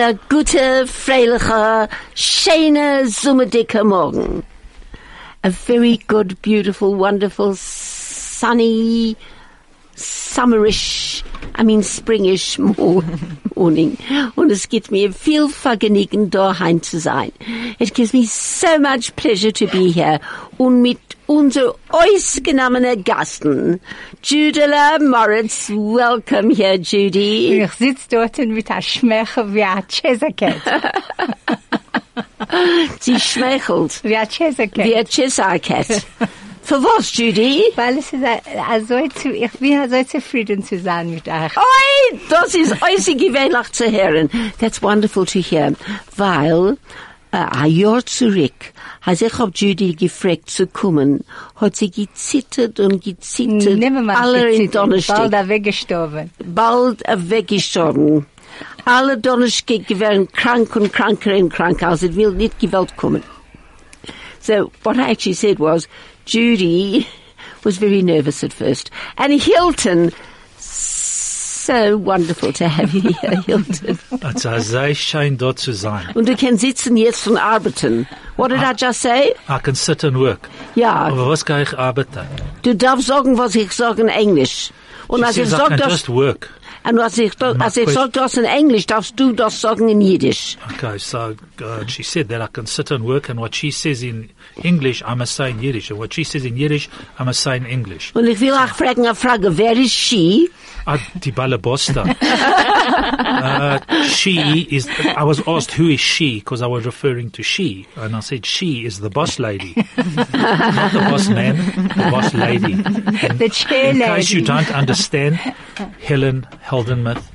a gute, freiliche, schöne, summerdicke Morgen. A very good, beautiful, wonderful, sunny, summerish, I mean springish morning. Und es gibt mir viel Vergnügen, daheim zu sein. It gives me so much pleasure to be here. Und mit unser ausgenommenen er Gasten, Judela Moritz, welcome here, Judy. Ich sitze dort mit einem Schmecher wie ein Chesaket. Sie schmeichelt. Wie ein Chesaket. Wie ein Chesaket. Für was, Judy? Weil es ist also ich bin so zufrieden zu sein mit euch. Oi, das ist äußerst gewöhnlich zu hören. That's wonderful to hear. Weil, äh, uh, ein Jahr zurück, als ich auf Judy gefragt zu kommen, hat sie gezittert und gezittert. Nimmer alle in Bald Donnerstag. er weggestorben. Bald äh, weggestorben. Alle Donnerstag gewesen krank und kranker und kranker, als es will nicht gewollt kommen. So what I actually said was, Judy was very nervous at first. And Hilton, so wonderful to have you here, Hilton. Es ist sehr schön, dort zu sein. Und du kannst sitzen jetzt und arbeiten. What did I just say? I can sit and work. Ja, Aber was kann ich arbeiten? du darfst sagen, was ich sage in Englisch. Und She als ich says I sag das, just work. und als ich, als ich question- sag das in Englisch, darfst du das sagen in Jiddisch. Okay, so uh, she said that I can sit and work, and what she says in English, I must say in Yiddish, and what she says in Yiddish, I must say in English. Und ich will auch fragen, eine Frage, wer ist she? Ah, die Balabosta. uh, she is, I was asked who is she, because I was referring to she, and I said she is the boss lady. Not the boss man, the boss lady. And The chair in case you don't understand, Helen Heldenmuth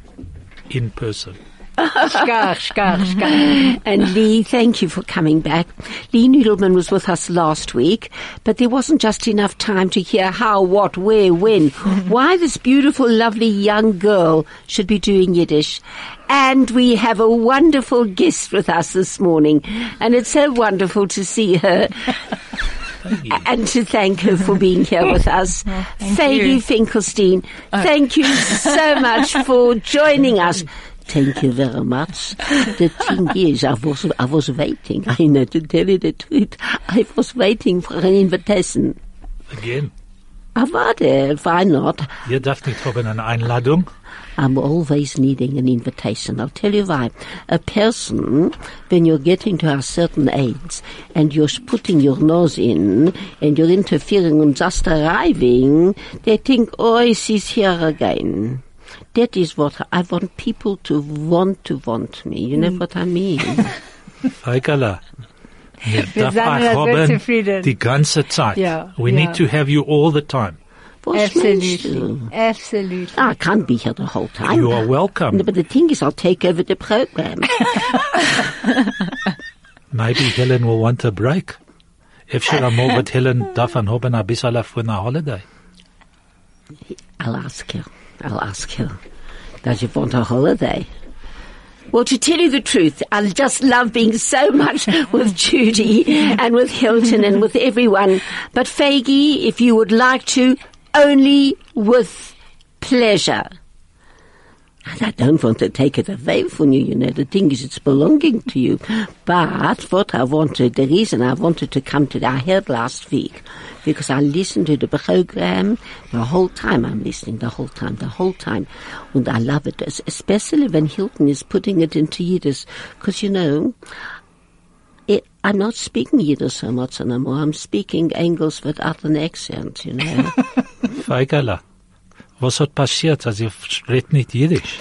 in person. And Lee, thank you for coming back. Lee Noodleman was with us last week, but there wasn't just enough time to hear how, what, where, when, why this beautiful, lovely young girl should be doing Yiddish. And we have a wonderful guest with us this morning, and it's so wonderful to see her. And to thank her for being here with us. Faggy Finkelstein, thank you so much for joining us. Thank you very much. The thing is, I was, I was waiting. I know to tell you the truth. I was waiting for an invitation. Again, I warte, why not? ihr darf nicht haben eine Einladung. I'm always needing an invitation. I'll tell you why. A person, when you're getting to a certain age and you're putting your nose in and you're interfering and just arriving, they think, oh, she's here again. That is what I want people to want to want me. You know mm. what I mean? Heikala. Ihr Wir darf sind euch ja sehr haben zufrieden. die ganze Zeit. Ja, We ja. need to have you all the time. Was Absolutely. du? Absolutely. Ah, I can't be here the whole time. You are welcome. No, but the thing is, I'll take over the program. Maybe Helen will want a break. Efter einmal wird Helen davon haben ein bisschen von a Holiday. I'll ask her. I'll ask her. Does you want a holiday? Well, to tell you the truth, I just love being so much with Judy and with Hilton and with everyone. But Faggy, if you would like to, only with pleasure. I don't want to take it away from you, you know. The thing is, it's belonging to you. But what I wanted, the reason I wanted to come to, I heard last week, because I listened to the program the whole time. I'm listening the whole time, the whole time. And I love it, especially when Hilton is putting it into Yiddish. Because, you know, it, I'm not speaking Yiddish so much anymore. I'm speaking English without an accent, you know. Feigala. Was hat passiert, als ihr redet nicht Jiddisch?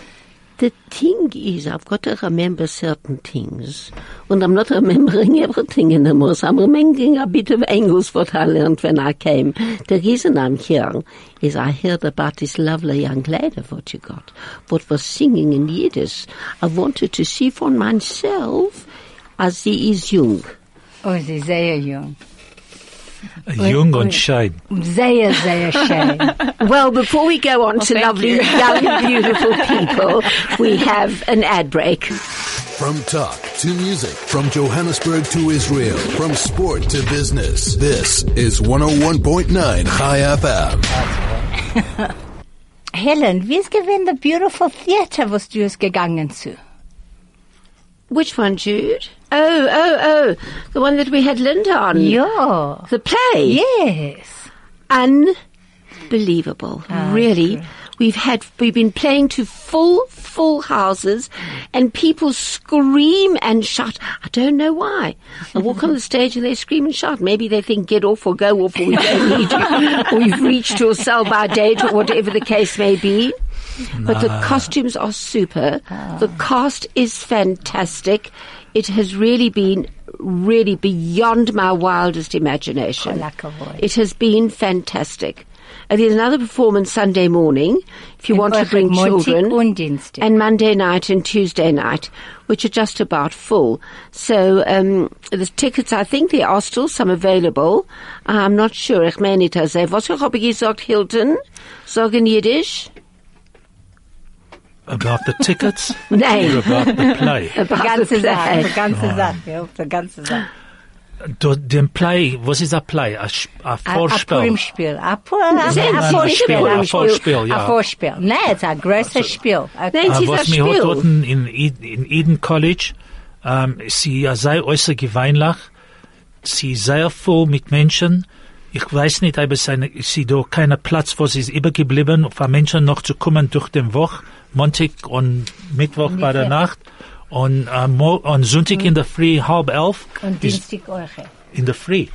The thing is, I've got to remember certain things, and I'm not remembering everything anymore. So I'm remembering a bit of English what I learned when I came. The reason I'm here is I heard about this lovely young lady what you got, what was singing in Yiddish. I wanted to see for myself as she is young. Oh, sie ist sehr jung. Jung und schön. Sehr, sehr schön. Well, before we go on to lovely, you. young, beautiful people, we have an ad break. From talk to music, from Johannesburg to Israel, from sport to business. This is 101.9 Chai FM. Helen, wie ist gewesen der Beautiful Theater, was du ist gegangen zu? Which one, Jude? Oh, oh, oh. The one that we had Linda on. Yeah. The play. Yes. Unbelievable. Oh, really. We've had, we've been playing to full, full houses and people scream and shout. I don't know why. I walk on the stage and they scream and shout. Maybe they think get off or go off or we don't need you or you've reached your sell by date or whatever the case may be. But the costumes are super. The cast is fantastic. It has really been really beyond my wildest imagination. It has been fantastic. And there's another performance Sunday morning if you And want to bring children. And Monday night and Tuesday night, which are just about full. So um, the tickets, I think there are still some available. I'm not sure. Ich meine was habe ich gesagt, Hilton? Sagen Yiddish? About the tickets Nein. or about the play? Die About ganze Sache, play. die ganze Sache, ja, die ganze Sache. Den Play, was ist ein Play? Ein, Sp- ein Vorspiel. Ein Nein, nein, Vorspiel. Spiel, ein Ein Vorspiel, ja. Ein Vorspiel. Nein, es ist ein größeres Spiel. Nein, Ah, es ist was ein Spiel. dort in, in Eden College, ähm, sie ja sehr äußerst gewöhnlich, sie sehr voll mit Menschen. Ich weiß nicht, ob es eine, sie da keinen Platz, wo sie ist übergeblieben, für Menschen noch zu kommen durch den Woch, Montag und Mittwoch bei der Nacht. Und, äh, Mo und Sonntag in der Früh, halb elf, Und Dienstag auch. in der Früh.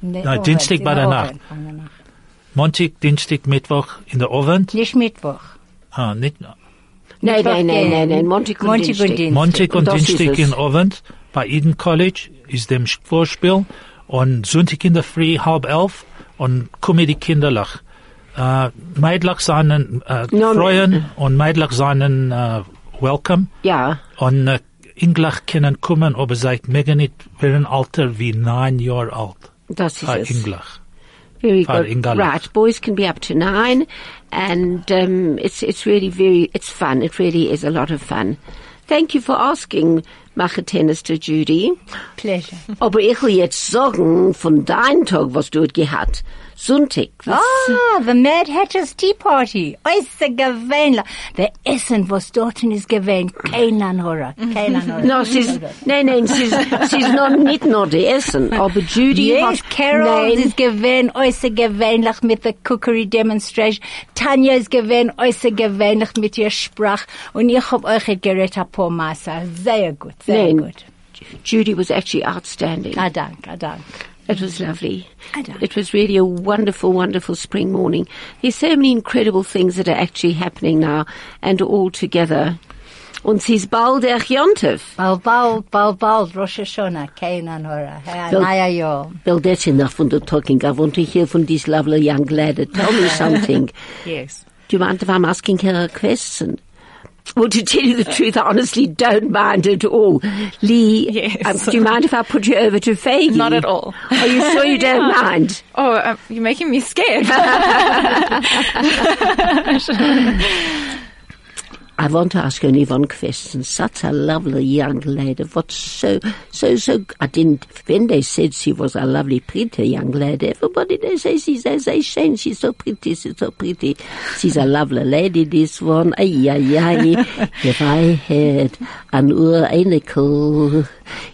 Der Nein, Dienstag bei der Nacht. Montag, Dienstag, Mittwoch in der Abend. Nicht Mittwoch. Ah, nicht, Nein, nein, nein, nein, nein. Montag und Dienstag. Montag und Dienstag in Abend bei Eden College ist dem Vorspiel und Sonntag in der Früh halb elf und die Kinderlach. Äh, Meidlach seinen äh, uh, No, no. freuen und Meidlach seinen äh, uh, welcome Ja. und äh, Englach können kommen, aber seit mega nicht werden alter wie neun Jahre alt. Das ist es. Englach. Very good. Ingalach. Right, boys can be up to nine, and um, it's it's really very it's fun. It really is a lot of fun. Thank you for asking, Machetennister Judy. Pleasure. Aber ich will jetzt sagen von deinem Tag, was du dort gehabt. Sonntag. Ah, the Mad Hatter's Tea Party. Äußer gewöhnlich. Der Essen, was dort ist gewöhnt. Keiner Horror. Keiner Horror. No, es ist, nein, nein, es ist, es ist noch nicht nur die Essen, aber Judy Yes, hat, Carol nein, ist gewöhnt, äußer gewöhnlich mit der Cookery Demonstration. Tanja ist gewöhnt, äußer gewöhnlich mit ihr Sprach. Und ich hab euch geredet, ein paar Masse. Sehr gut, sehr nein, gut. Judy was actually outstanding. Ah, danke, ah, danke. It was lovely. It was really a wonderful, wonderful spring morning. There's so many incredible things that are actually happening now and all together. Und sie ist bald der Jontef. Bald, bald, bald, bald, Rosh Hashanah, keiner Horror. Ein neuer Jahr. Well, that's enough from the talking. I want to hear from this lovely young lady. Tell me something. Yes. Do you mind if I'm asking her a question? Well, to tell you the truth, I honestly don't mind at all. Lee, Yes. um, do you mind if I put you over to Faggy? Not at all. Are you sure you don't mind? Oh, um, you're making me scared. I want to ask only one question. Such a lovely young lady. What's so, so, so, I didn't, when they said she was a lovely, pretty young lady, everybody they say she's, they say Shane, she's so pretty, she's so pretty. She's a lovely lady, this one. Ay, ay, ay. if I had an Urainical,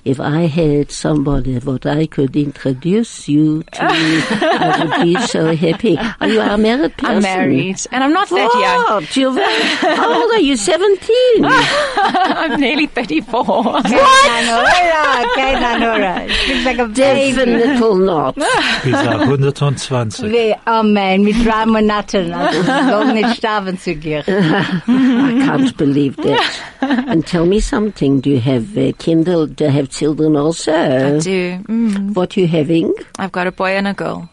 if I had somebody that I could introduce you to, I would be so happy. Are you a married person? I'm married, and I'm not that young. You're very, how old are you? 17? I'm nearly 34. Keiner Horror, keiner Horror. Ich bin so gewöhnt. Definitely not. Bis auf 120. Wie, oh man, mit drei Monaten, also, soll nicht sterben zu dir. I can't believe that. And tell me something. Do you have uh, Kindle? Do you have children also? I do. Mm, What you having? I've got a boy and a girl.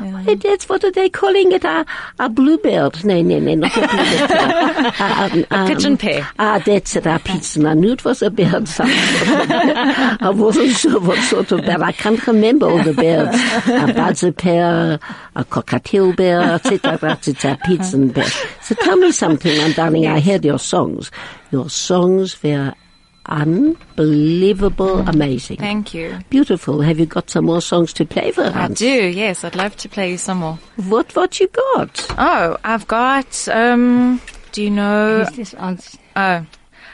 Eh, That's what are they calling it? A, a bluebird? No, no, no, not a bluebird. a, um, um, pigeon pair. Ah, that's it. A pigeon. I knew it was a bird. Some sort of, I wasn't sure what sort of bird. I can't remember all the birds. A buzzer pair, a cockatiel bear, etc. It's a pigeon bear. So tell me something, my darling. I heard your songs. Your songs were unbelievable, amazing. Thank you. Beautiful. Have you got some more songs to play for us? I do, yes. I'd love to play you some more. What what you got? Oh, I've got, um, do you know, das uns? oh,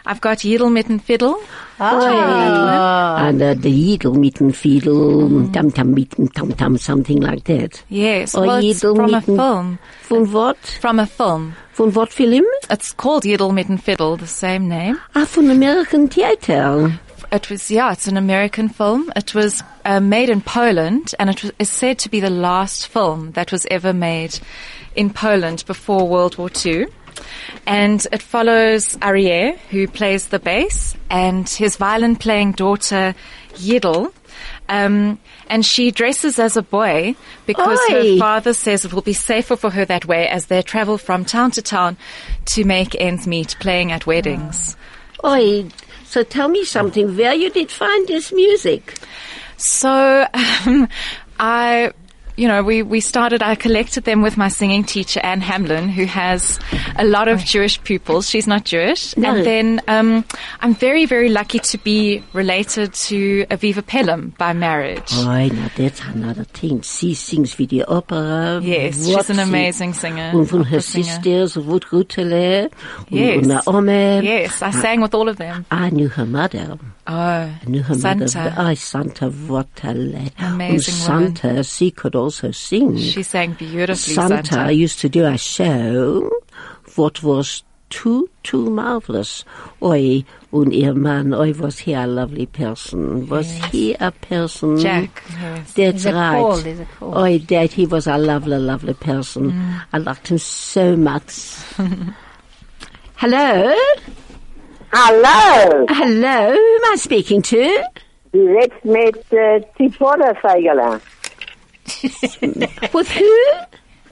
I've got Yidel Mitten Fiddle. And uh, the Yidel mitten Fiedel, Tam Tam mitten Tam Tam, something like that. Yes, Or well, it's from a film. Von what? From a film. Von what film? It's called Yidel Mitten Fiddle, the same name. Ah, von American Theater. It was, yeah, it's an American film. It was uh, made in Poland, and it was, is said to be the last film that was ever made in Poland before World War II. And it follows Arié, who plays the bass, and his violin playing daughter, Yidel. Um, and she dresses as a boy because Oi. her father says it will be safer for her that way as they travel from town to town to make ends meet playing at weddings. Oi, so tell me something, where you did find this music? So, um, I, you know, we, we started, I collected them with my singing teacher, Anne Hamlin, who has a lot of Jewish pupils. She's not Jewish. No. And then, um, I'm very, very lucky to be related to Aviva Pelham by marriage. Oi, now that's another thing. She sings with the opera. Yes, what she's an amazing singer. Und von her sisters, Ruth Rutele, Yes. Naomi. Yes, I sang with all of them. I knew her mother. Oh, I knew her Santa. mother. I Santa Watale. Amazing and Santa, she could also sing. She sang beautifully, Santa, Santa. used to do a show what was too, too marvelous. Oi, und ihr Mann, oi, was he a lovely person. Was he a person? Jack. Yes. That's Is right. Paul? Is? Oi, Dad, he was a lovely, lovely person. Mm. I liked him so much. Hello? Hallo, Hello, who am I speaking to? direct met uh, Tipora Fagala. With who?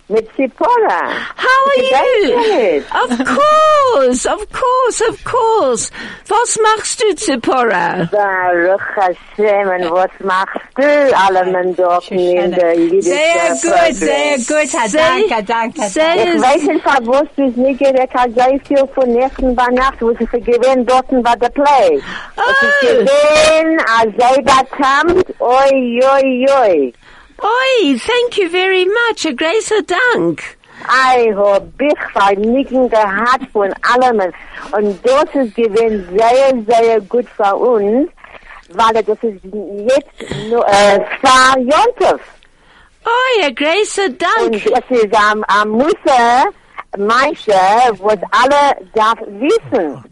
Met Tipora. How are you? Of course, of course, of course. Was machst du, Zipporah? Baruch Hashem, und was machst du alle Mendoken in der jüdischen Sehr gut, sehr gut. Sehr- Danke, danke. sehr- danke. Ich weiß nicht, was du es nicht geredet hast, gleich viel von Nächten bei Nacht, wo sie vergewehen dort bei der Play. Es ist Oh, gewesen, als sei das Kampf, oi, oi, oi. Oi, thank you very much. A gracer Dank. Ich hab mich vernicken gehabt von allem. Und das ist gewesen sehr, sehr gut für uns, weil das ist jetzt nur, uh, äh, zwei Jontef. Oi, a gracer Und Dank. es ist am, um, am Musse, Meister, was alle darf wissen.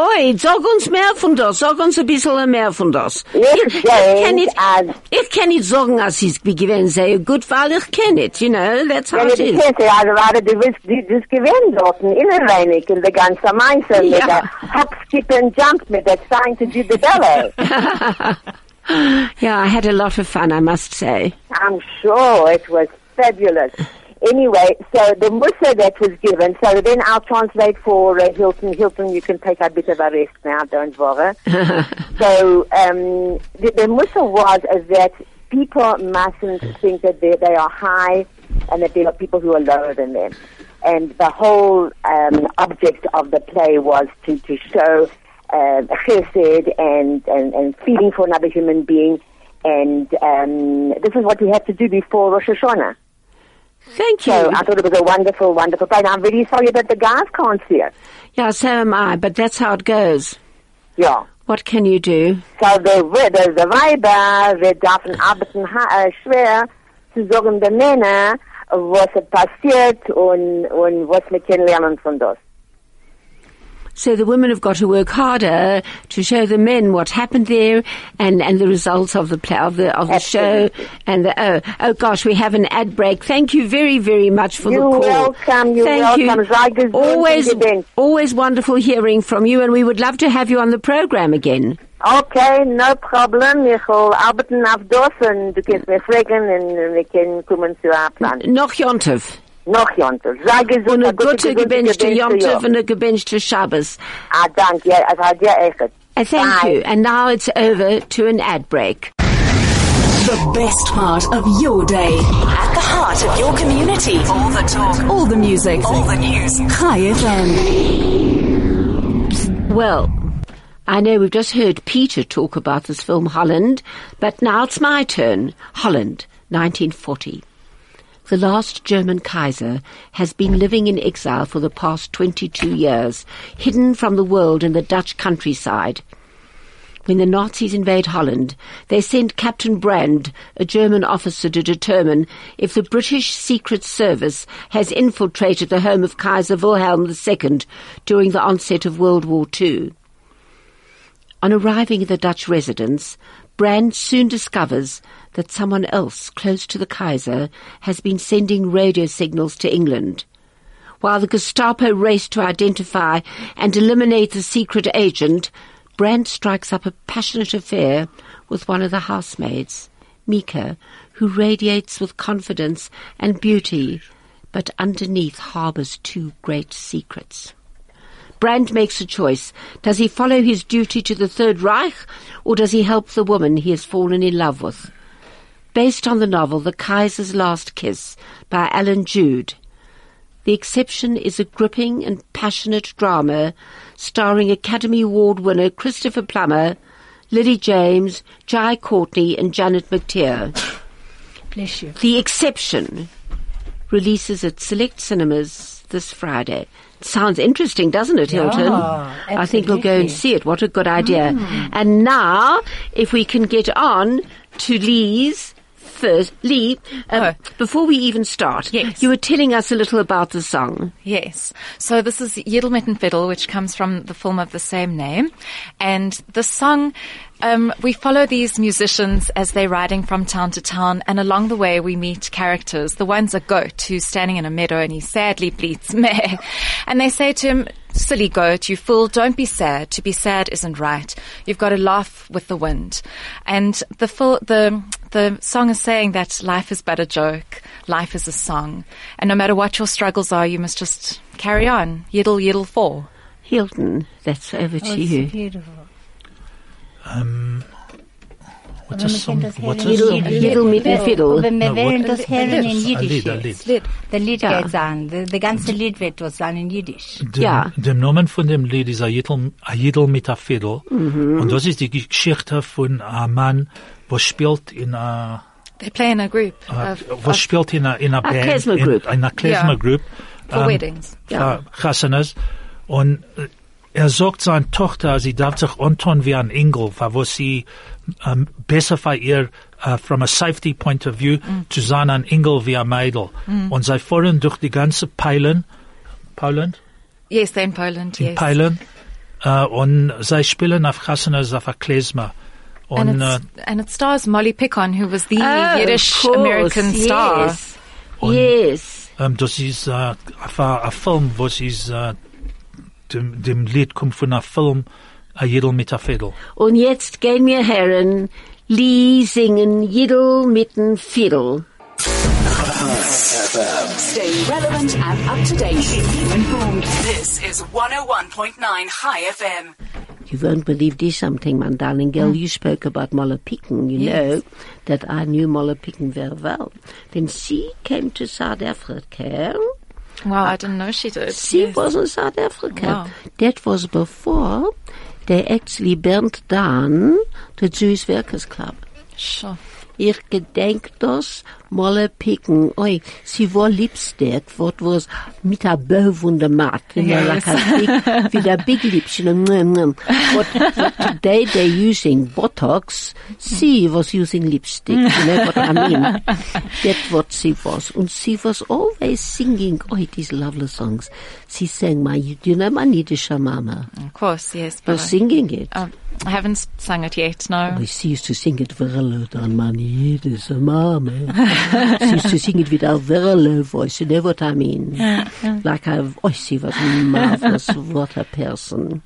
Oi, sag uns mehr von das. Sag uns ein bisschen mehr von das. Ich ich kann nicht, als, ich kann nicht sagen, dass es gewesen sehr gut, weil ich kenne it, you know, that's how it is. kennst, also, warte, du willst, du, du gewinnen dort, in Innerweinig, in der ganzen Meister, mit der Hop, Skip and Jump, mit der Trying to do the ballet. yeah, I had a lot of fun, I must say. I'm sure it was fabulous. Anyway, so the musa that was given, so then I'll translate for uh, Hilton. Hilton, you can take a bit of a rest now, don't worry. so um, the, the musa was is that people mustn't think that they, they are high and that there are people who are lower than them. And the whole um, object of the play was to, to show um, chesed and, and, and feeling for another human being. And um, this is what we have to do before Rosh Hashanah. Thank you. So I thought it was a wonderful, wonderful play. And I'm really sorry that the guys can't see it. yeah, so am I, but that's how it goes. Yeah. What can you do? So the, the, the Weiber, wir dürfen arbeiten äh, uh, schwer zu sagen den Männer, was passiert und, und was wir kennenlernen von das. So the women have got to work harder to show the men what happened there and, and the results of the play, of the, of the show. And the, oh, oh gosh, we have an ad break. Thank you very, very much for You're the call. welcome, you're Thank welcome. you. Always, always wonderful hearing from you and we would love to have you on the program again. Okay, no problem. Ich will arbeiten auf das und du fragen und wir können kommen zu einem Plan. Noch Yontov. Noch Jontef. Sei gesund. Und eine a gute gebenchte gebenchte Yontov Jahr. and a gebenchte Shabbos. Ah, danke. Ja, es hat ja echt. Uh, thank Bye. you. And now it's over to an ad break. The best part of your day. At the heart of your community. All the talk. All the music. All the news. Chai FM. Well, I know we've just heard Peter talk about this film Holland, but now it's my turn. Holland, 1940. The last German Kaiser has been living in exile for the past 22 years, hidden from the world in the Dutch countryside. When the Nazis invade Holland, they send Captain Brand, a German officer, to determine if the British Secret Service has infiltrated the home of Kaiser Wilhelm II during the onset of World War II. On arriving at the Dutch residence, Brand soon discovers that someone else close to the Kaiser has been sending radio signals to England. While the Gestapo race to identify and eliminate the secret agent, Brand strikes up a passionate affair with one of the housemaids, Mika, who radiates with confidence and beauty, but underneath harbours two great secrets. Brand makes a choice. Does he follow his duty to the Third Reich, or does he help the woman he has fallen in love with? Based on the novel The Kaiser's Last Kiss by Alan Judd, the exception is a gripping and passionate drama starring Academy Award winner Christopher Plummer, Lily James, Jai Courtney, and Janet McTeer. Bless you. The exception releases at select cinemas this Friday. Sounds interesting, doesn't it, Hilton? I think we'll go and see it. What a good idea. Hmm. And now, if we can get on to Lee's first. Lee, um, Oh. before we even start, Yes. you were telling us a little about the song. Yes. So this is Yiddelmitten Fiddle, which comes from the film of the same name. And the song, um, we follow these musicians as they're riding from town to town, and along the way we meet characters. The one's a goat who's standing in a meadow and he sadly bleats meh. And they say to him, Silly goat, you fool, don't be sad. To be sad isn't right. You've got to laugh with the wind. And the full, the, the song is saying that life is but a joke. Life is a song. And no matter what your struggles are, you must just carry on. Yiddle, yiddle, for. Hilton, that's over to Oh, you. it's beautiful. Um, What's a song? What's a song? Yiddle mit dem Fiddle. Wenn wir what- das Herren in Ein Jiddisch Lied, ein jetzt. Lied. Der Lied geht sein. Der, der ganze Lied wird das sein in Jiddisch. Ja. dem Namen von dem Lied ist a Jiddel, a Jiddel mit a Fiddle. Und das ist die Geschichte von einem Mann, was spielt in a, They play in a group a of, was of spielt in a, in a Band. klezmer in- group. In a Klezmer. Group. for weddings. Ja. für Chassanas. Und äh, er sagt seiner Tochter, sie darf sich antun wie ein Engel, weil was sie Um, ähm, besser für ihr, äh, uh, from a safety point of view, zu sein ein Engel wie ein Mädel. Und mm. sie fahren durch die ganze Polen, Poland, Yes, they're in Poland. in yes. Polen, äh, uh, und sie spielen auf Chassanas auf a Klezmer. And, Und, äh, it's, and it stars Molly Picon, who was the Oh, Yiddish course, American star. Yes. Um, yes. ähm, das ist äh, uh, auf a, a Film, was ist, äh, dem, dem Lied kommt von einem Film, a Jiddel mit a Fiddle. Und jetzt gehen wir Herren, Lee singen Yiddle mitten Fiddle. Stay relevant and up to date. Keep you informed. This is 101.9 Chai FM. You won't believe this something, my darling girl. You spoke about Molla Picken. You know that I knew Molla Picken very well. Then she came to South Africa. Wow, I didn't know she did. She Yes. was in South Africa. Wow. That was before they actually burnt down the Jewish Workers Club. Sure. Ich gedenk das Molle picken. Oi, sie war Lipstick, what was mit a bow on the mat. Know, like a big, with a big lips, you know. What, what today they're using Botox, she was using lipstick, you know what I mean? That's what she was. And she was always singing, oh, these lovely songs. She sang my, you know my Yiddish mama? Of course, yes. But singing it. I, I haven't sung it yet, no. Oh, she used to sing it very low down, man. Yiddish mama. she used to sing it with a very low voice. You know what I mean? like a, oh, she was marvelous. what a person.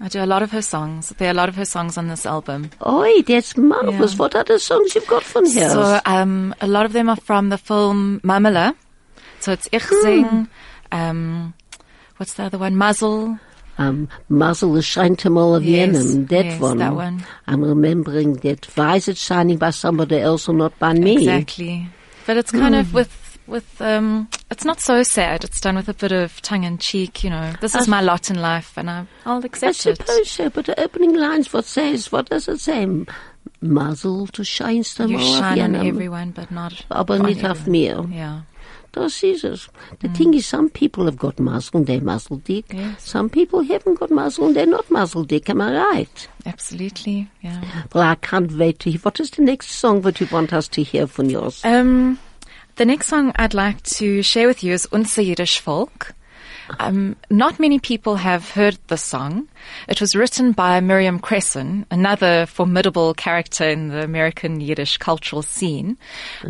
I do a lot of her songs. There are a lot of her songs on this album. Oi, that's marvelous. Yeah. What are the songs you've got from here? So, um, a lot of them are from the film Mamela. So it's Ich Sing, um, what's the other one? Mazel. Um, Mazel the Shine to Mall of Yes, Yemen. That yes, one. that one. I'm remembering that. Why is it shining by somebody else or not by me? Exactly. But it's kind of with, with, um, it's not so sad. It's done with a bit of tongue in cheek, you know. This is my lot in life and I, I'll I accept it. suppose so, but the opening lines, what says, what does it say? Mazel, du scheinst You shine on everyone, but not Aber nicht auf mir. Yeah. Es. The thing is, some people have got muzzle and they're muzzle dick. Yes. Some people haven't got muzzle and they're not muzzle dick. Am I right? Absolutely. Yeah. Well, I can't wait to hear. What is the next song that you want us to hear from yours? Um, the next song I'd like to share with you is Unser Jiddisch Volk. Um, not many people have heard the song. It was written by Miriam Kressyn, another formidable character in the American Yiddish cultural scene,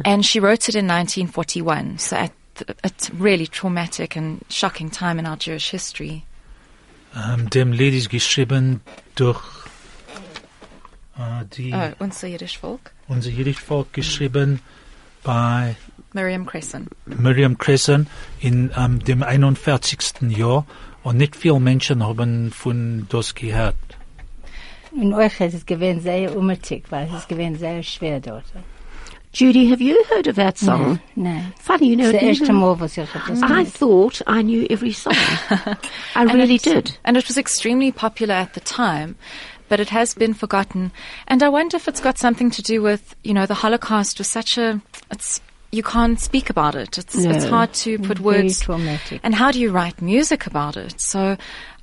and she wrote it in 1941. So at a really traumatic and shocking time in our Jewish history. Ähm, dem Lied ist geschrieben durch äh, die, Oh, Unser Jiddisch Volk. unser Jiddisch Volk geschrieben bei Miriam Kressyn. Miriam Kressyn in ähm, dem 41. Jahr und nicht viele Menschen haben von das gehört. In euch ist es gewesen sehr unmutig, weil es ist gewesen sehr schwer dort. Judy, have you heard of that song? Nein. Funny, you know, Das ist it das erste never- Mal, was I thought I knew every song. I And really it- did. And it was extremely popular at the time, but it has been forgotten. And I wonder if it's got something to do with, you know, the Holocaust was such a, it's, you can't speak about it. It's, it's hard to put Very words. traumatic. And how do you write music about it? So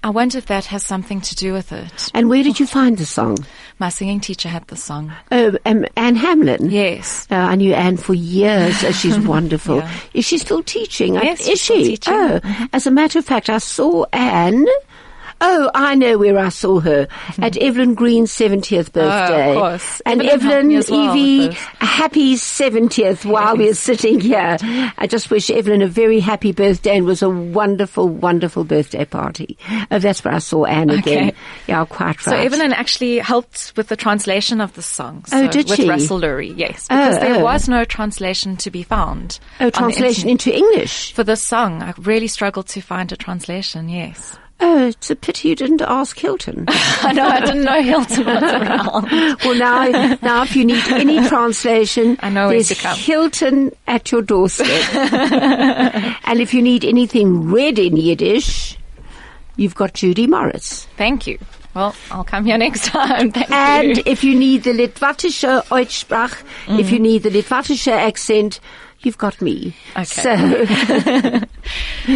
I wonder if that has something to do with it. And where did you find the song? My singing teacher had the song. Oh, um, Anne Hamlin. Yes. Uh, I knew Anne for years. Uh, She's wonderful. Yeah. Is she still teaching? I- Yes, is she's still she? teaching. Mm-hmm. Oh, as a matter of fact, I saw Anne. Oh, I know where I saw her at Evelyn Green's seventieth oh, birthday. Oh, course. And Evelyn Evelyn, well Evie, with happy seventieth while we're sitting here. I just wish Evelyn a very happy birthday and was a wonderful, wonderful birthday party. Oh, that's where I saw Anne again. Yeah, quite right. So. Evelyn actually helped with the translation of the song. Oh, so Oh, did with she? Russell Lurie, yes. Oh, because Oh, there oh. was no translation to be found. oh, translation into English. For this song, I really struggled to find a translation, yes. Oh, it's a pity you didn't ask Hilton. I know, I didn't know Hilton was around. well, now, now, if you need any translation, I know there's to come. Hilton at your doorstep. and if you need anything read in Yiddish, you've got Judy Morris. Thank you. Well, I'll come here next time. Thank And you. if you need the Litvatische Aussprach, if you mm-hmm. need the Litvatische accent, you've got me. Okay. So,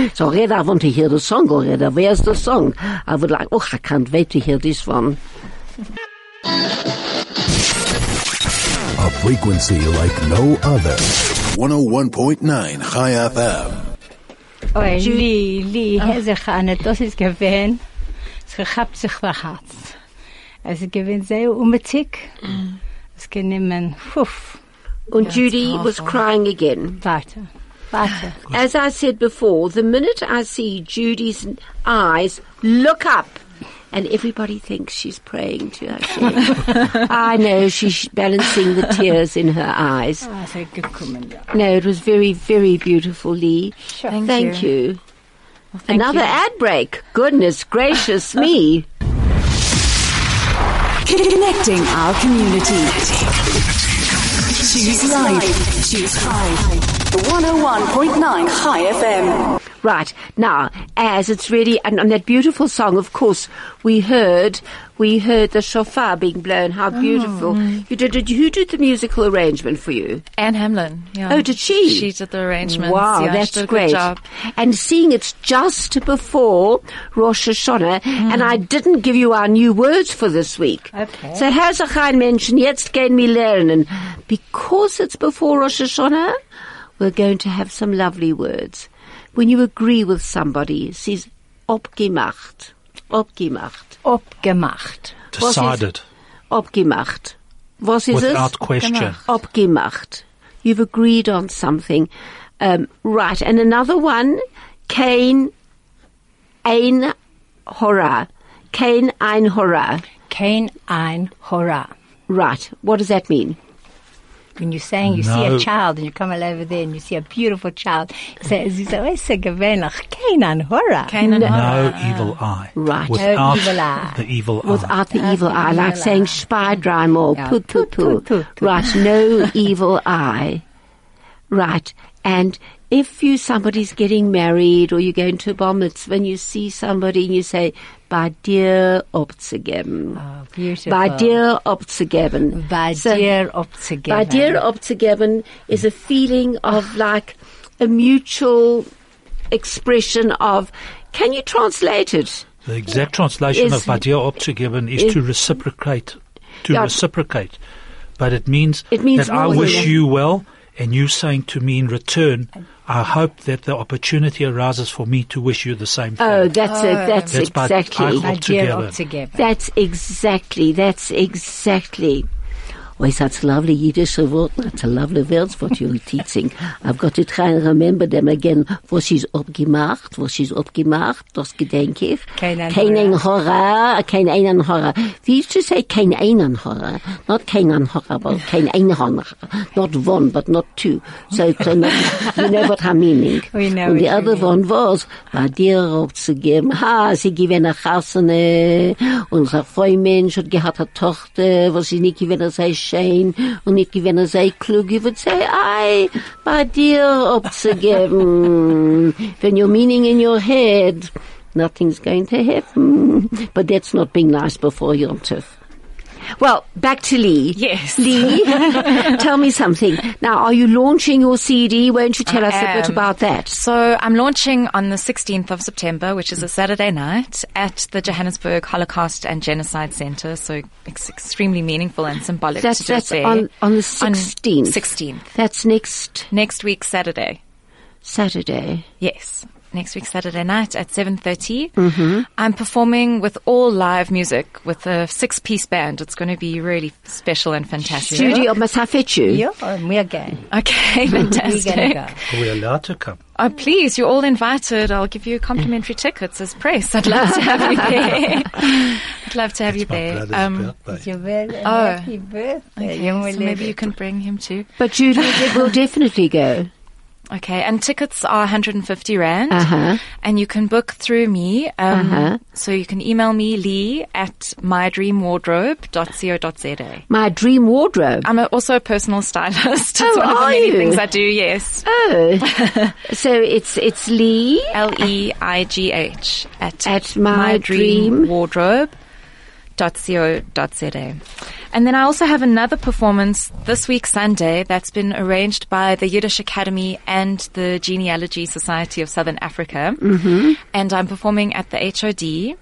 so Reda, I want to hear the song, or Reda, where's the song? I would like, oh, I can't wait to hear this one. A frequency like no other. 101.9 Chai FM. Oi, Lee, Lee, ah. heze Chane, das ist gewesen, es gehabt sich für Herz. Es ist gewesen sehr unmutig. Es mm. genommen, puff, And Judy was crying again. warte, warte. As I said before, the minute I see Judy's eyes look up, and everybody thinks she's praying to Hashem. I know she's balancing the tears in her eyes. Ah, es ist gekommen, ja. No, it was very, very beautiful, Lee. Thank Thank you. you. Thank Another you. ad break. Goodness gracious me. Connecting our community. Choose life. Choose Chai. 101.9 Chai FM. Right. Now, as it's really, and on that beautiful song, of course, we heard, we heard the shofar being blown. How oh. beautiful. You did, did, who did the musical arrangement for you? Anne Hamlin. Yeah. Oh, did she? She did the arrangement. Wow, yeah, that's great. And seeing it's just before Rosh Hashanah, hmm. and I didn't give you our new words for this week. Okay. So how's a kein Menschen jetzt gehen wir lernen? Because it's before Rosh Hashanah, we're going to have some lovely words. When you agree with somebody, es ist abgemacht. Abgemacht. Abgemacht. Was ist- Decided. Abgemacht. Was ist es? Without question. Abgemacht. You've agreed on something. Um, right. And another one, kein ein Horror. Kein ein Horror. Kein ein Horror. Right. What does that mean? When you're saying you see a child and you come all over there and you see a beautiful child, you say, es ist so gewöhnlich, kein Horror. No evil eye. Right. Without No evil eye. the evil eye. Without the evil eye, like saying eye. spy dreimal, Yeah. poo poo poo. Poo, poo, poo. Right, no evil eye. Right, and if you somebody's getting married or you're going to a bar mitzvah and you see somebody and you say, "Bei dir abzugeben," Oh, ah, beautiful. "Bei dir abzugeben," Bei So- dir abzugeben. Bei dir abzugeben is a feeling of ah. like a mutual expression of. Can you translate it? The exact translation Is- of Badia abzugeben is is- to reciprocate. To Yeah. reciprocate. But it means, It means that I wish you well and you saying to me in return, I hope that the opportunity arises for me to wish you the same thing. Oh, that's it. That's, That's by- exactly. I- Bei dir Abzugeben. abzugeben. That's exactly. That's exactly. Well, that's lovely Yiddish word. That's a lovely words what you're teaching. I've got to try and remember them again. Was she's abgemacht, was she's abgemacht, das gedenk ich. Kein ein ein Horror, kein einen Horror. We used to say kein einen Horror. Not kein ein Horror, but kein ein Horror. Not one, but not two. So, so not, you know what I'm meaning. We know Und die other mean. one was, bei dir abzugeben. Ha, sie gewinnen eine Chassene. Unser Freumensch hat gehabt eine Tochter, was sie nicht gewinnen sei schön und nicht gewinnen sei klug. Ich würde say, ei, bei dir abzugeben. When you're meaning in your head, nothing's going to happen. But that's not being nice before Yom Tov. Well, back to Lee. Yes. Lee, tell me something. Now, are you launching your CD? Won't you tell I us a bit about that? So I'm launching on the 16th of September, which is a Saturday night, at the Johannesburg Holocaust and Genocide Center. So it's extremely meaningful and symbolic That's, to do it that's on, on the On 16th. 16th. That's next Next week, Saturday. Saturday. Yes. Next week, Saturday night at 7.30. Mm-hmm. I'm performing with all live music with a six-piece band. It's going to be really special and fantastic. Judy of Masafechu. Ja, wir gehen. Okay, We're fantastic. gonna go. Are we allowed to come? Oh, please, you're all invited. I'll give you complimentary tickets as press. I'd love to have you there. I'd love to have you My there. brother's Um, birthday. You will, Oh. happy birthday. okay, so maybe you can bring him too. But Judy will will definitely go. Okay, and tickets are 150 rand, Uh-huh. and you can book through me. Um, Uh-huh. So you can email me lee at mydreamwardrobe.co.za. My dream wardrobe. I'm a, also a personal stylist. Oh, one of the are many you? things I do. Yes, Oh. so it's, it's Lee. L E I G H at At my dream- wardrobe.co.za. And then I also have another performance this week Sunday that's been arranged by the Yiddish Academy and the Genealogy Society of Southern Africa. Mm-hmm. And I'm performing at the HOD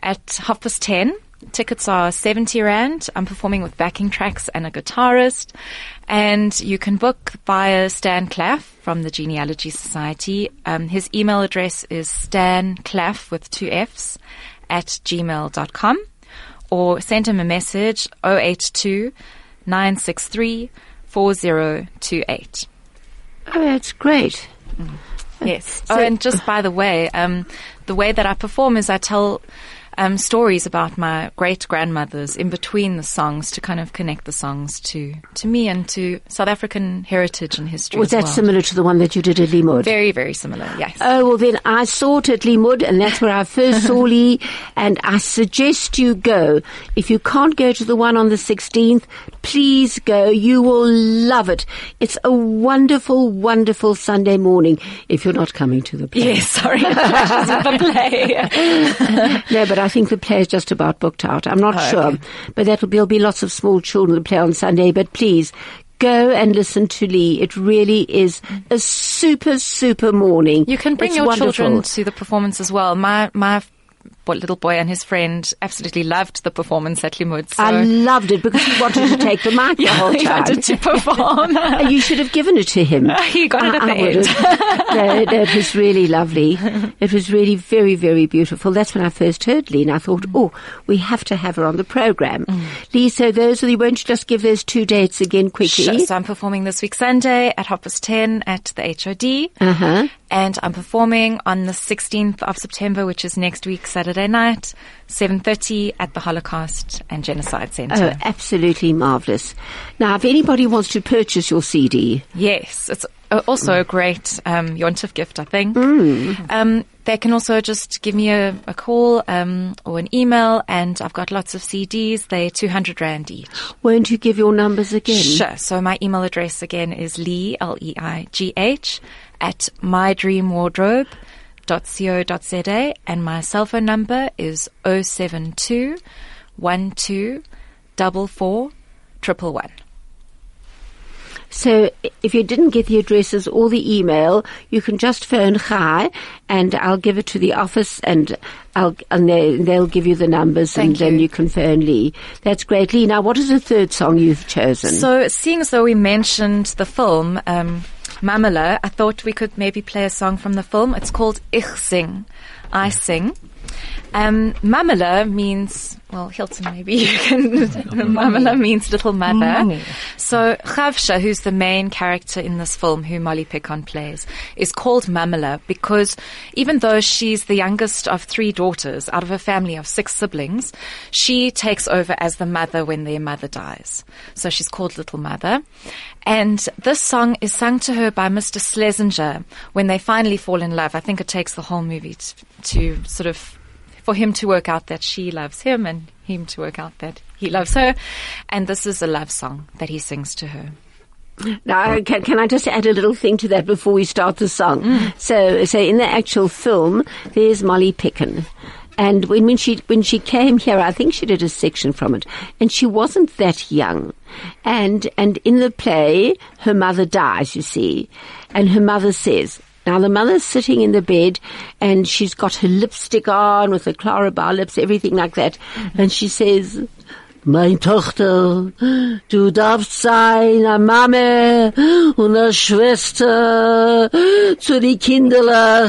at half past 10. Tickets are 70 Rand. I'm performing with backing tracks and a guitarist. And you can book via Stan Claff from the Genealogy Society. Um, his email address is stanclaff with two F's at gmail.com or send him a message 082 963 4028. Oh, that's great. Yes. oh, and just by the way, um, the way that I perform is I tell um, stories about my great grandmothers in between the songs to kind of connect the songs to, to me and to South African heritage and history. Was as that well. similar to the one that you did at Limmud? Very, very similar. Yes. Oh, well then I saw it at Limmud and that's where I first saw Lee and I suggest you go. If you can't go to the one on the 16th, please go. You will love it. It's a wonderful, wonderful Sunday morning if you're not coming to the play. yes. Sorry. the play. no, but I think the play is just about booked out. I'm not Oh, sure. okay. But there'll be lots of small children that play on Sunday. But please, go and listen to Lee. It really is a super, super morning. You can bring It's your wonderful. children to the performance as well. My my little boy and his friend absolutely loved the performance at Limmud. So I loved it because he wanted to take the mic the whole he wanted to perform. You should have given it to him. He got it at I- the I end. have. no, no, it was really lovely. It was really very, very beautiful. That's when I first heard Lee, and I thought, oh, we have to have her on the program. Mm. Lee, so those are the, won't you just give those two dates again quickly? Sure. So I'm performing this week Sunday at half past 10 at the HOD. Uh-huh. And I'm performing on the 16th of September, which is next week, Saturday night, 7.30 at the Holocaust and Genocide Center. Oh, Center. absolutely marvelous. Now, if anybody wants to purchase your CD, Yes, it's also a great um, Yontif gift, I think. Mm. Um, they can also just give me a, a call um, or an email, and I've got lots of CDs. They're 200 Rand each. won't you give your numbers again? Sure. So my email address again is lee, L-E-I-G-H, at mydreamwardrobe.co.za and my cell phone number is 072 12 44 111. So if you didn't get the addresses or the email, you can just phone Chai and I'll give it to the office and I'll, and they, they'll give you the numbers and Thank then you. you can phone Lee. That's great. Lee, now what is the third song you've chosen? So, seeing as though we mentioned the film, um, Mamela, I thought we could maybe play a song from the film. It's called Ich Sing. I sing. Um, Mamela means, well, Hilton, maybe you can. Mamela means little mother. So Chavsha, who's the main character in this film, who Molly Picon plays, is called Mamala because even though she's the youngest of three daughters out of a family of six siblings, she takes over as the mother when their mother dies. So she's called Little Mother. And this song is sung to her by Mr. Schlesinger when they finally fall in love. I think it takes the whole movie to, to sort of for him to work out that she loves him and him to work out that he loves her. And this is a love song that he sings to her. Now, can, can I just add a little thing to that before we start the song? Mm. So, so in the actual film, there's Molly Picon. And when, when she when she came here, I think she did a section from it, and she wasn't that young. And and in the play, her mother dies, you see, and her mother says, now the mother's sitting in the bed, and she's got her lipstick on with the Clara lips, everything like that, and she says. Mein Tochter, du darfst sein eine Mame und eine Schwester zu die Kinderlach.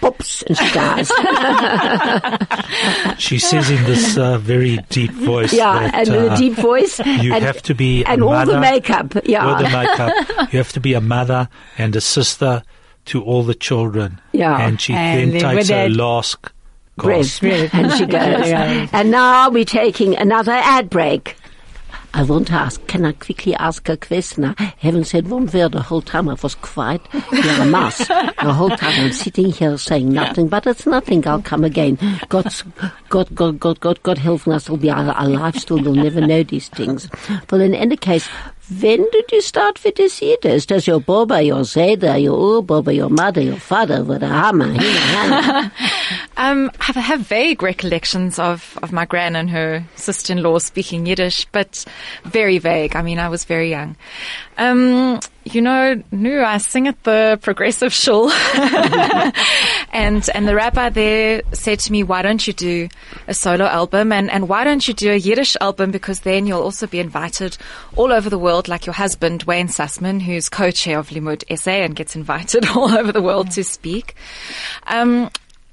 Pops, and she dies. She says in this uh, very deep voice yeah, that and with a uh, deep voice. you and, have to be and a all mother, the makeup. Yeah, all the makeup. You have to be a mother and a sister to all the children. Yeah. And she And then then takes with her that- last gasp. and she goes. Yeah. and now we're taking another ad break. I want to ask, can I quickly ask a question? I haven't said one word the whole time. I was quiet. You're a mouse. The whole time I'm sitting here saying nothing, but it's nothing. I'll come again. God, God, God, God, God, God helping us will be alive still. You'll never know these things. Well, in any case, when did you start with this Yiddish? Does your Baba, your Zeder, your Urbaba, your mother, your father with a hammer? Um, I have, I have vague recollections of, of my gran and her sister-in-law speaking Yiddish, but very vague. I mean, I was very young. Um, you know, no, I sing at the progressive shul. and, and the rabbi there said to me, why don't you do a solo album? And, and why don't you do a Yiddish album? Because then you'll also be invited all over the world, like your husband, Wayne Sussman, who's co-chair of Limmud SA and gets invited all over the world to speak. Um,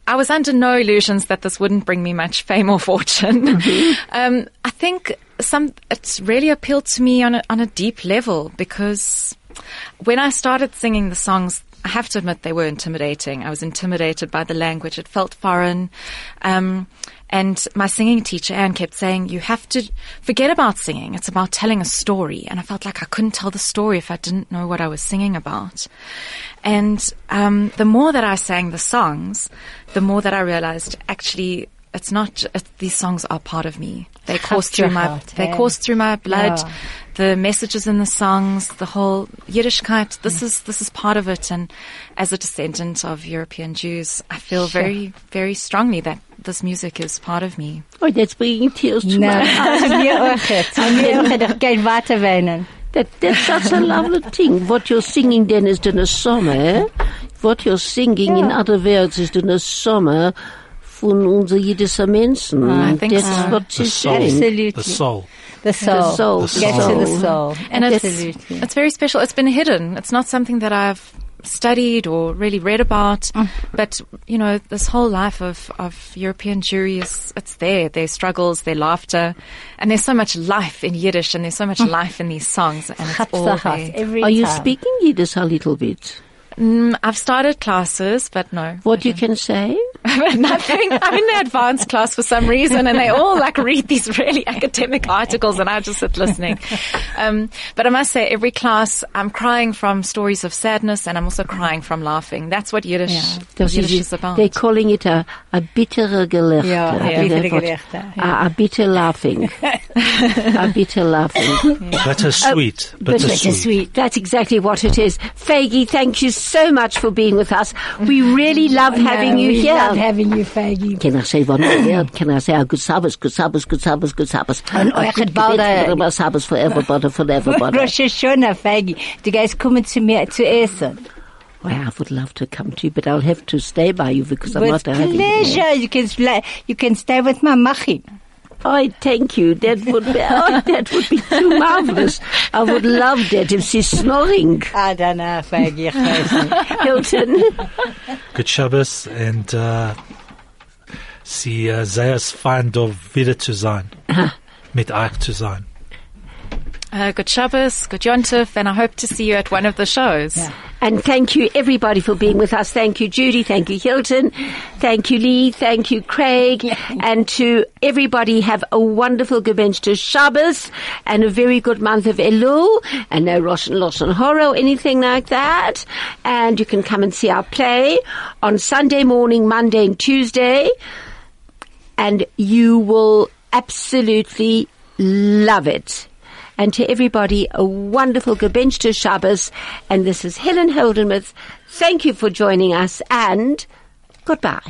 I was under no illusions that this wouldn't bring me much fame or fortune. um, I think some it's really appealed to me on a, on a deep level because when I started singing the songs, I have to admit they were intimidating. I was intimidated by the language; it felt foreign. Um, and my singing teacher, Anne, kept saying, you have to forget about singing. It's about telling a story. And I felt like I couldn't tell the story if I didn't know what I was singing about. And um, the more that I sang the songs, the more that I realized actually it's not, these songs are part of me. They course through my, heart, they hey? course through my blood. Yeah. The messages in the songs, the whole Yiddishkeit, this is, this is part of it. And as a descendant of European Jews, I feel very, very strongly that this music is part of me. Oh, that's bringing tears to No, my eyes. mir auch jetzt. Mir auch jetzt. Ich gehe weiter weinen. That, that's such a lovely thing. What you're singing then is in a summer. eh? What you're singing, in other words, is in a summer von unser jüdischer Menschen. Mm. I think that's so. what she's soul. saying. Absolutely. The soul. The soul. soul, The Get to the soul. soul. And it's, Absolutely. it's very special. It's been hidden. It's not something that I've studied or really read about. Mm. But, you know, this whole life of, of European Jewry is, it's there. Their struggles, their laughter. And there's so much life in Yiddish and there's so much mm. life in these songs. And it's all there. every Are you speaking Yiddish a little bit? Mm, I've started classes, but no. What you can say? Nothing. I'm in the advanced class for some reason, and they all like read these really academic articles, and I just sit listening. Um, but I must say, every class, I'm crying from stories of sadness, and I'm also crying from laughing. That's what Yiddish, Das Yiddish is, is about. they're calling it a, a bittere Gelächter. Ja, a I don't bittere what- Gelächter, A, a bitter laughing. a bitter laughing. Bittersweet. Bittersweet. Sweet. That's exactly what it is. Faggy, thank you so much for being with us. We really love having you we here. love having you, Faggy. Can I say one more word? Can I say a good Sabbath, good Sabbath, good Sabbath, good Sabbath? And A euch good hat bald, Gebet Sabbath for everybody, for everybody. Rosh Hashanah, Faggy. Du gehst kommen zu mir zu essen. Well, I would love to come to you, but I'll have to stay by you because I'm With not having pleasure. You can, you can stay with my machi. Oh, thank you. That would be, oh, that would be too marvelous. I would love that if she's snoring. I don't know, Faggy. ich weiß nicht. Hilton. Good Shabbos and uh, sie uh, sehr fein, da wieder zu sein. Mit euch zu sein. Uh, good Shabbos, good Yontif, and I hope to see you at one of the shows. And thank you everybody for being with us. Thank you, Judy. Thank you, Hilton. Thank you, Lee. Thank you, Craig. And to everybody, have a wonderful Gebenchte Shabbos and a very good month of Elul and no Rosh and Losh and Horror or anything like that. And you can come and see our play on Sunday morning, Monday and Tuesday. And you will absolutely love it. And to everybody, a wonderful Gebenchte Shabbos. And this is Helen Holdenmuth. Thank you for joining us and goodbye.